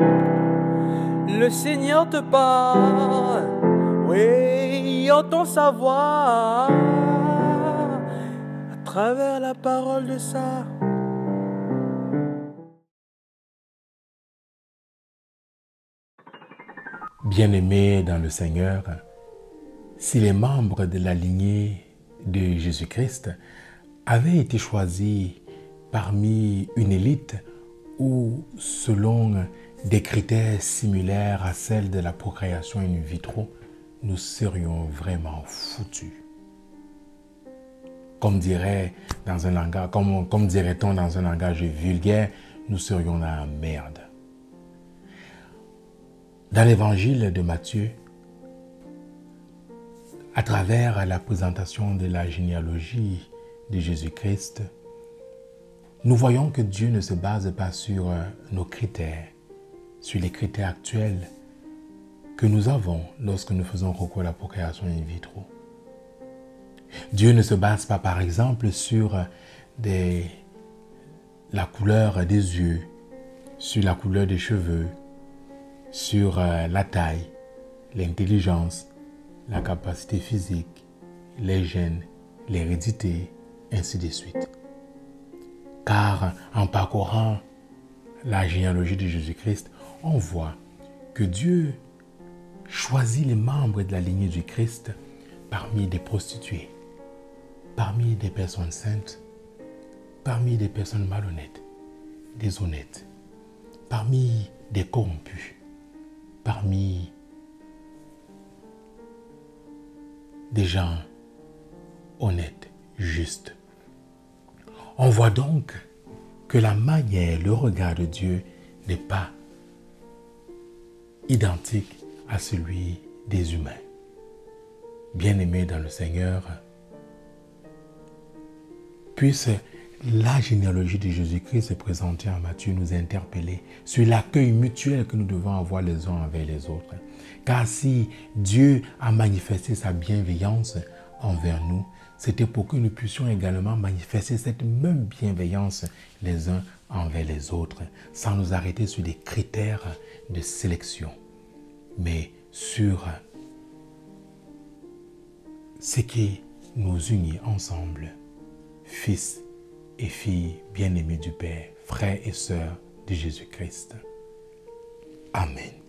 Le Seigneur te parle, oui, entend sa voix à travers la parole de ça. Bien-aimés dans le Seigneur, si les membres de la lignée de Jésus-Christ avaient été choisis parmi une élite ou selon des critères similaires à celles de la procréation in vitro, nous serions vraiment foutus. Comme dirait dans un langage, comme, dirait-on dans un langage vulgaire, nous serions la merde. Dans l'évangile de Matthieu, à travers la présentation de la généalogie de Jésus-Christ, nous voyons que Dieu ne se base pas sur euh, nos critères, sur les critères actuels que nous avons lorsque nous faisons recours à la procréation in vitro. Dieu ne se base pas, par exemple, sur euh, la couleur des yeux, sur la couleur des cheveux, sur euh, la taille, l'intelligence, la capacité physique, les gènes, l'hérédité, ainsi de suite. Car en parcourant la généalogie de Jésus-Christ, on voit que Dieu choisit les membres de la lignée du Christ parmi des prostituées, parmi des personnes saintes, parmi des personnes malhonnêtes, déshonnêtes, parmi des corrompus, parmi des gens honnêtes, justes. On voit donc que la manière, le regard de Dieu n'est pas identique à celui des humains. Bien-aimés dans le Seigneur, puisse la généalogie de Jésus-Christ présentée en Matthieu nous interpeller sur l'accueil mutuel que nous devons avoir les uns envers les autres. Car si Dieu a manifesté sa bienveillance envers nous, c'était pour que nous puissions également manifester cette même bienveillance les uns envers les autres, sans nous arrêter sur des critères de sélection, mais sur ce qui nous unit ensemble, fils et filles bien-aimés du Père, frères et sœurs de Jésus-Christ. Amen.